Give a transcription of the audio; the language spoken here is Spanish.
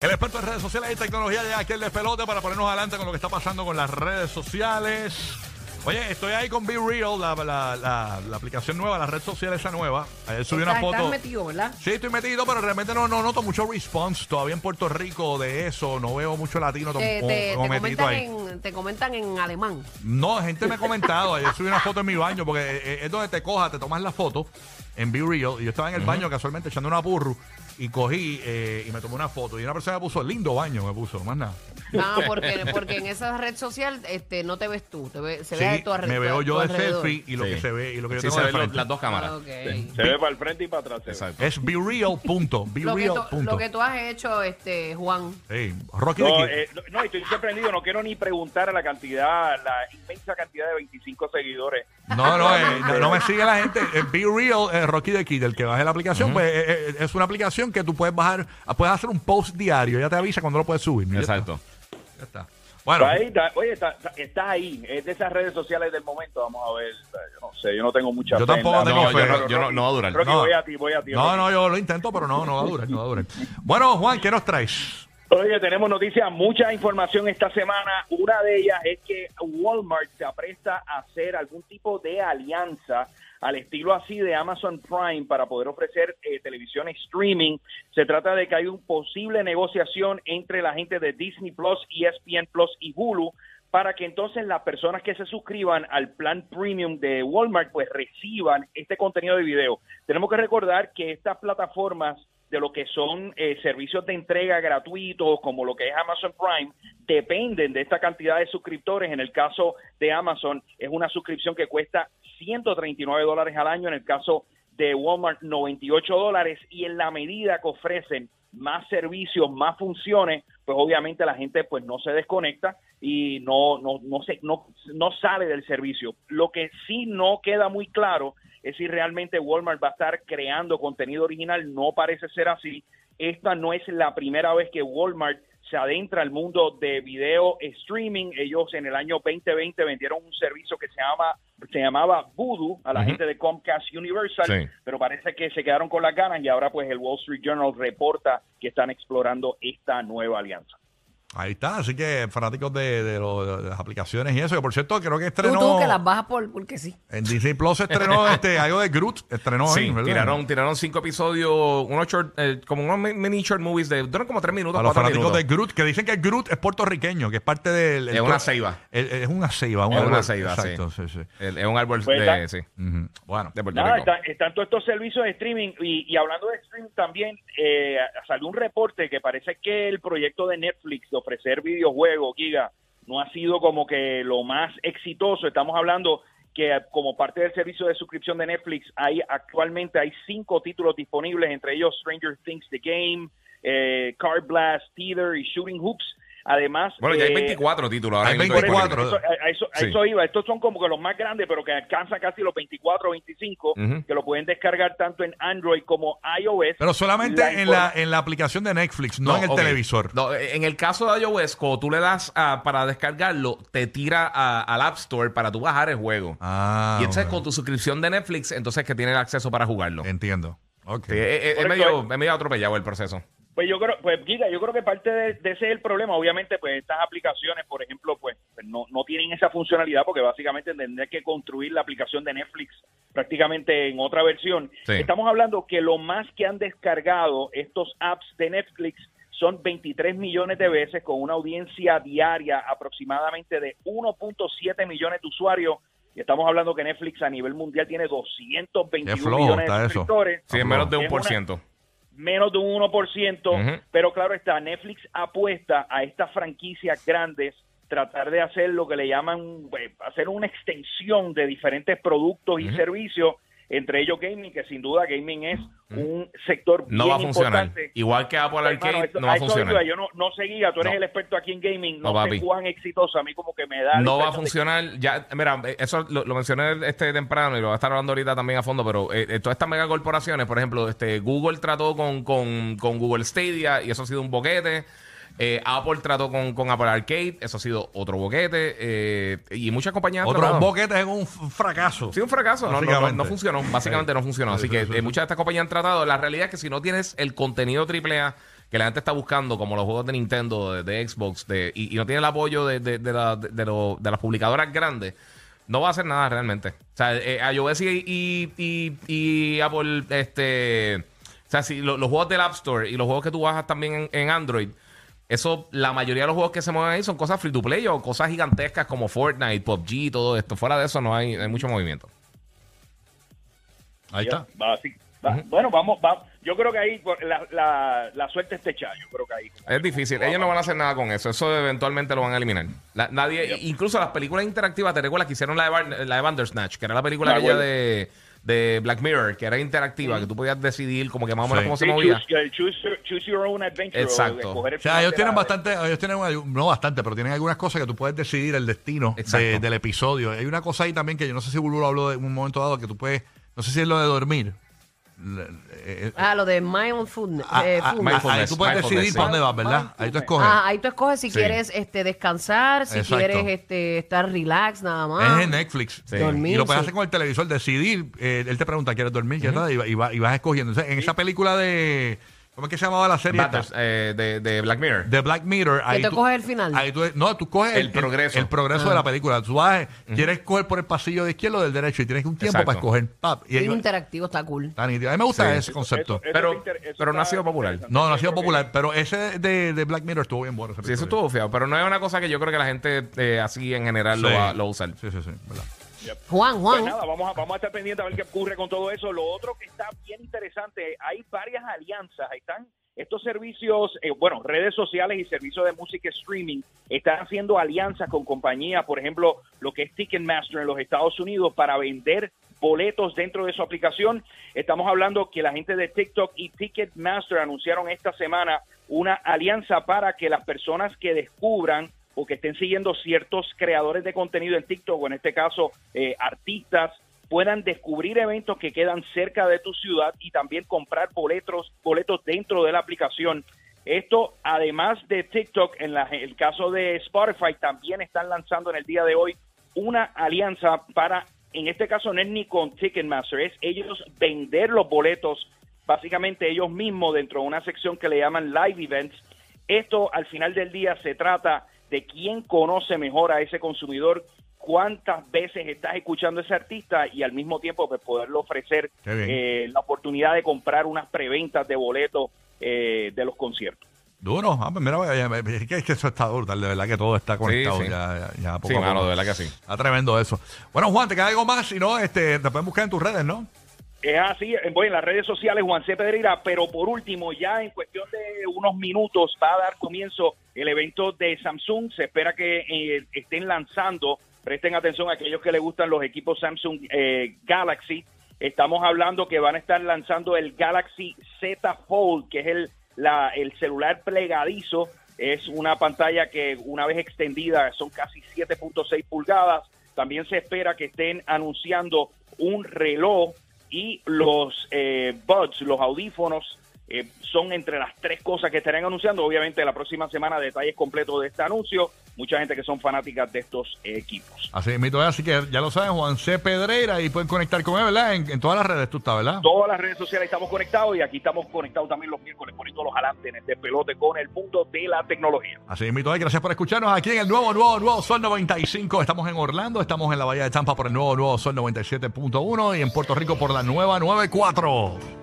El experto en redes sociales y tecnología llega aquí el despelote para ponernos adelante con lo que está pasando con las redes sociales. Oye, estoy ahí con Be Real, la, la- la- la aplicación nueva, la red social esa nueva. Ayer subí una Estás- foto. estás metido, ¿verdad? Sí, estoy metido, pero realmente no, no noto mucho response todavía en Puerto Rico de eso. No veo mucho latino Te, te- como te metido comentan ahí. en, te comentan en alemán. No, gente me ha comentado. Ayer subí una foto en mi baño porque eh, es donde te cojas, te tomas la foto en Be Real. Y yo estaba en el baño casualmente echando una burro y cogí eh, y me tomé una foto. Y una persona me puso, lindo baño, me puso, más nada. No, porque, porque en esa red social este, no te ves tú, te ve- se ve Sí, tu alre- me veo tu yo de alrededor. selfie y lo Sí. que se ve y lo que yo Sí, tengo se de ven lo- frente. las dos cámaras. Ah, ok. Se ve para el frente y para atrás. se ve. Exacto. Es be real punto, be Lo que, tú, punto. lo que tú has hecho, este, Juan. Rocky de No, Kid. eh, no, estoy sorprendido. No quiero ni preguntar a la cantidad, la inmensa cantidad de 25 seguidores. No, no, eh, no, no me sigue la gente. Eh, Be Real, eh, Rocky de Kid, el que baje la aplicación, pues eh, eh, es una aplicación que tú puedes bajar, puedes hacer un post diario, ya te avisa cuando lo puedes subir. Está, Exacto. Ya está. Bueno, Está ahí, está- oye, está, está- ahí. Es de esas redes sociales del momento. Vamos a ver. Yo no sé, yo no tengo mucha Yo tampoco tengo No, fe. yo no, yo no, no va a durar. No. voy a ti, voy a ti. no, no, yo lo intento, pero no, no va a durar, no va a durar. Bueno, Juan, ¿qué nos traes? Oye, tenemos noticias, mucha información esta semana. Una de ellas es que Walmart se apresta a hacer algún tipo de alianza al estilo así de Amazon Prime para poder ofrecer eh, televisión streaming. Se trata de que hay una posible negociación entre la gente de Disney Plus, ESPN Plus y Hulu para que entonces las personas que se suscriban al plan premium de Walmart pues reciban este contenido de video. Tenemos que recordar que estas plataformas de lo que son eh, servicios de entrega gratuitos como lo que es Amazon Prime dependen de esta cantidad de suscriptores. En el caso de Amazon es una suscripción que cuesta 139 dólares al año, en el caso de Walmart 98 dólares y en la medida que ofrecen más servicios, más funciones, pues obviamente la gente pues no se desconecta y no no no se no, no sale del servicio. Lo que sí no queda muy claro es si realmente Walmart va a estar creando contenido original, no parece ser así. Esta no es la primera vez que Walmart se adentra al mundo de video streaming. Ellos en el año 2020 vendieron un servicio que se llama se llamaba Voodoo a la gente de Comcast Universal, Sí. pero parece que se quedaron con las ganas y ahora pues el Wall Street Journal reporta que están explorando esta nueva alianza. Ahí está, así que fanáticos de, de lo- de las aplicaciones y eso, que por cierto creo que Tú, estrenó tú que las bajas por, porque sí. en Disney Plus estrenó este algo de Groot, estrenó Sí, ahí, ¿verdad? tiraron, tiraron cinco episodios, unos short, eh, como unos mi- mini short movies de duran como tres minutos, a los cuatro fanáticos minutos. de Groot, que dicen que Groot es puertorriqueño, que es parte del... el Es una ceiba. el- Es una ceiba. un Es árbol. una ceiba, sí. Exacto, sí, sí. El- Es un árbol Pues de, está- sí, Ujú. Bueno, de Puerto Nada, Rico. está- están todos estos servicios de streaming y, y hablando de streaming también eh, salió un reporte que parece que el proyecto de Netflix ofrecer videojuegos, Giga, no ha sido como que lo más exitoso. Estamos hablando que eh, como parte del servicio de suscripción de Netflix hay actualmente hay cinco títulos disponibles, entre ellos Stranger Things The Game, eh, Card Blast, Teeter y Shooting Hoops. Además, Bueno, ya hay eh, 24 títulos. ahora hay mismo por eso, 24. disponibles. eso, a, eso, a Sí. eso iba. Estos son como que los más grandes, pero que alcanzan casi los 24 o 25, Ujú. que lo pueden descargar tanto en Android como iOS. pero solamente La en, la, en la aplicación de Netflix, no, en el televisor. No, en el caso de iOS, cuando tú le das a- para descargarlo, te tira a- al App Store para tú bajar el juego. Ah, y entonces ok. con tu suscripción de Netflix, entonces que tiene el acceso para jugarlo. Entiendo. Ok. Sí, es, medio, es medio atropellado el proceso. Pues yo creo, pues Giga, yo creo que parte de, de ese es el problema. Obviamente, pues estas aplicaciones, por ejemplo, pues, pues, no, no tienen esa funcionalidad porque básicamente tendría que construir la aplicación de Netflix prácticamente en otra versión. Sí. Estamos hablando que lo más que han descargado estos apps de Netflix son 23 millones de veces con una audiencia diaria aproximadamente de 1.7 millones de usuarios. Y estamos hablando que Netflix a nivel mundial tiene 221 Qué flojo millones de suscriptores Sí, es menos de un por una- ciento. Menos de un 1%, Ujú. pero claro está, Netflix apuesta a estas franquicias grandes tratar de hacer lo que le llaman, eh, hacer una extensión de diferentes productos y servicios, entre ellos gaming, que sin duda gaming es un sector No bien va a funcionar. importante. Igual que Apple Arcade, hermano, esto- no va a funcionar. Yo no, no seguía, tú eres No. el experto aquí en gaming, no, No, sé cuán exitoso, a mí como que me da... No va a de- funcionar. Ya, mira, eso lo, lo mencioné este temprano y lo voy a estar hablando ahorita también a fondo, pero eh, eh, todas estas megacorporaciones, por ejemplo, este Google trató con, con, con Google Stadia y eso ha sido un boquete. Eh, Apple trató con, con Apple Arcade, eso ha sido otro boquete. eh, y muchas compañías tratado. boquetes en un fracaso. Sí, un fracaso. No, no, no, Básicamente. no funcionó. Básicamente no funcionó. Sí, Así sí, que eh, muchas de estas compañías han tratado. La realidad es que si no tienes el contenido AAA que la gente está buscando, como los juegos de Nintendo, de, de Xbox, de, y, y no tiene el apoyo de, de, de, la- lo- las publicadoras grandes, no va a hacer nada realmente. O sea, eh, iOS y, y, y, y Apple, este. O sea, si lo- los juegos del App Store y los juegos que tú bajas también en, en Android, eso, la mayoría de los juegos que se mueven ahí son cosas free to play o cosas gigantescas como Fortnite, PUBG, todo esto. Fuera de eso no hay, hay mucho movimiento. Ahí está. Va así. Va- Bueno, vamos, va- yo creo que ahí la, la, la suerte está echada. Yo creo que ahí. Es difícil. Ellos no van a hacer nada con eso. Eso eventualmente lo van a eliminar. La- nadie, Incluso las películas interactivas, ¿te recuerdas que hicieron la de, Bar- la de Bandersnatch? Que era la película de, de Black Mirror, que era interactiva, que tú podías decidir como que más o menos Sí. cómo se movía. choose, el choose, your- choose your own adventure. Exacto. O sea, ellos tienen bastante, ellos tienen, no bastante, pero tienen algunas cosas que tú puedes decidir el destino de- Exacto. del episodio. Hay una cosa ahí también que yo no sé si Bulbo lo habló de un momento dado, que tú puedes, no sé si es lo de dormir. Eh, Ah, lo de mindfulness. ah, eh, ah, fullness. mindfulness. ahí tú puedes decidir para dónde vas, ¿verdad? Ahí tú escoges. Ah, ahí tú escoges si Sí. quieres este, descansar, si Exacto. quieres este, estar relax nada más. Es en Netflix. Sí. Dormir, y lo puedes sí. hacer con el televisor, decidir. eh, él te pregunta, ¿quieres dormir? ¿Quieres nada? Y, va- y va- y vas escogiendo. Entonces, en esa película de. ¿Cómo es que se llamaba la serie? esta? Eh, de, de Black Mirror. de Black Mirror. Ahí tú tú coges el final. Ahí tú, no, tú coges El progreso. El, progreso de la película. Tú vas, quieres coger por el pasillo de izquierdo o del derecho y tienes un tiempo Exacto. para escoger. Pap, y Es ahí- interactivo, está cool. está nítido. A mí me gusta Sí. ese concepto. Eso- eso Pero- está inter- eso pero no ha está sido popular. interesante. no, no ha Yo sido creo que- popular, pero ese de, de Black Mirror estuvo bien bueno. ese Sí, eso episodio. estuvo feo. Pero no es una cosa que yo creo que la gente eh, así en general lo, Sí. va, lo va a usar. Sí, sí, sí. ¿verdad? Juan, Pues Juan. nada, vamos a, vamos a estar pendientes a ver qué ocurre con todo eso. Lo otro que está bien interesante, hay varias alianzas. Ahí están estos servicios, eh, bueno, redes sociales y servicios de música streaming están haciendo alianzas con compañías, por ejemplo, lo que es Ticketmaster en los Estados Unidos para vender boletos dentro de su aplicación. Estamos hablando que la gente de TikTok y Ticketmaster anunciaron esta semana una alianza para que las personas que descubran o que estén siguiendo ciertos creadores de contenido en TikTok, o en este caso eh, artistas, puedan descubrir eventos que quedan cerca de tu ciudad y también comprar boletos, boletos dentro de la aplicación. Esto, además de TikTok, en la- el caso de Spotify, también están lanzando en el día de hoy una alianza para, en este caso no es ni con Ticketmaster, es ellos vender los boletos, básicamente ellos mismos dentro de una sección que le llaman Live Events. Esto al final del día se trata de quién conoce mejor a ese consumidor, cuántas veces estás escuchando a ese artista y al mismo tiempo pues, poderle ofrecer eh, la oportunidad de comprar unas preventas de boletos eh, de los conciertos. Duro. Ah, pues mira, es que, es que eso está duro, de verdad que todo está conectado sí. ya, ya, ya poco Sí, a mano, poco. de verdad que sí. Está tremendo eso. Bueno, Juan, te queda algo más, si no, este, te pueden buscar en tus redes, ¿no? Es así, eh, voy en las redes sociales Juan C. Pedreira, pero por último, ya en cuestión de unos minutos va a dar comienzo el evento de Samsung. Se espera que eh, estén lanzando, presten atención a aquellos que les gustan los equipos Samsung eh, Galaxy. Estamos hablando que van a estar lanzando el Galaxy Z Fold, que es el, la, el celular plegadizo. Es una pantalla que una vez extendida son casi 7.6 pulgadas. También se espera que estén anunciando un reloj y los eh, buds, los audífonos, eh, son entre las tres cosas que estarán anunciando. Obviamente la próxima semana detalles completos de este anuncio. Mucha gente que son fanáticas de estos equipos. Así mito es, así que ya lo saben, Juan C. Pedreira, y pueden conectar con él, ¿verdad? En, en todas las redes tú estás, ¿verdad? Todas las redes sociales estamos conectados y aquí estamos conectados también los miércoles poniendo los adelante en este pelote con el mundo de la tecnología. Así mito es, gracias por escucharnos aquí en el nuevo, nuevo, nuevo Sol 95. Estamos en Orlando, estamos en la Bahía de Tampa por el nuevo, nuevo Sol 97.1 y en Puerto Rico por la nueva 94.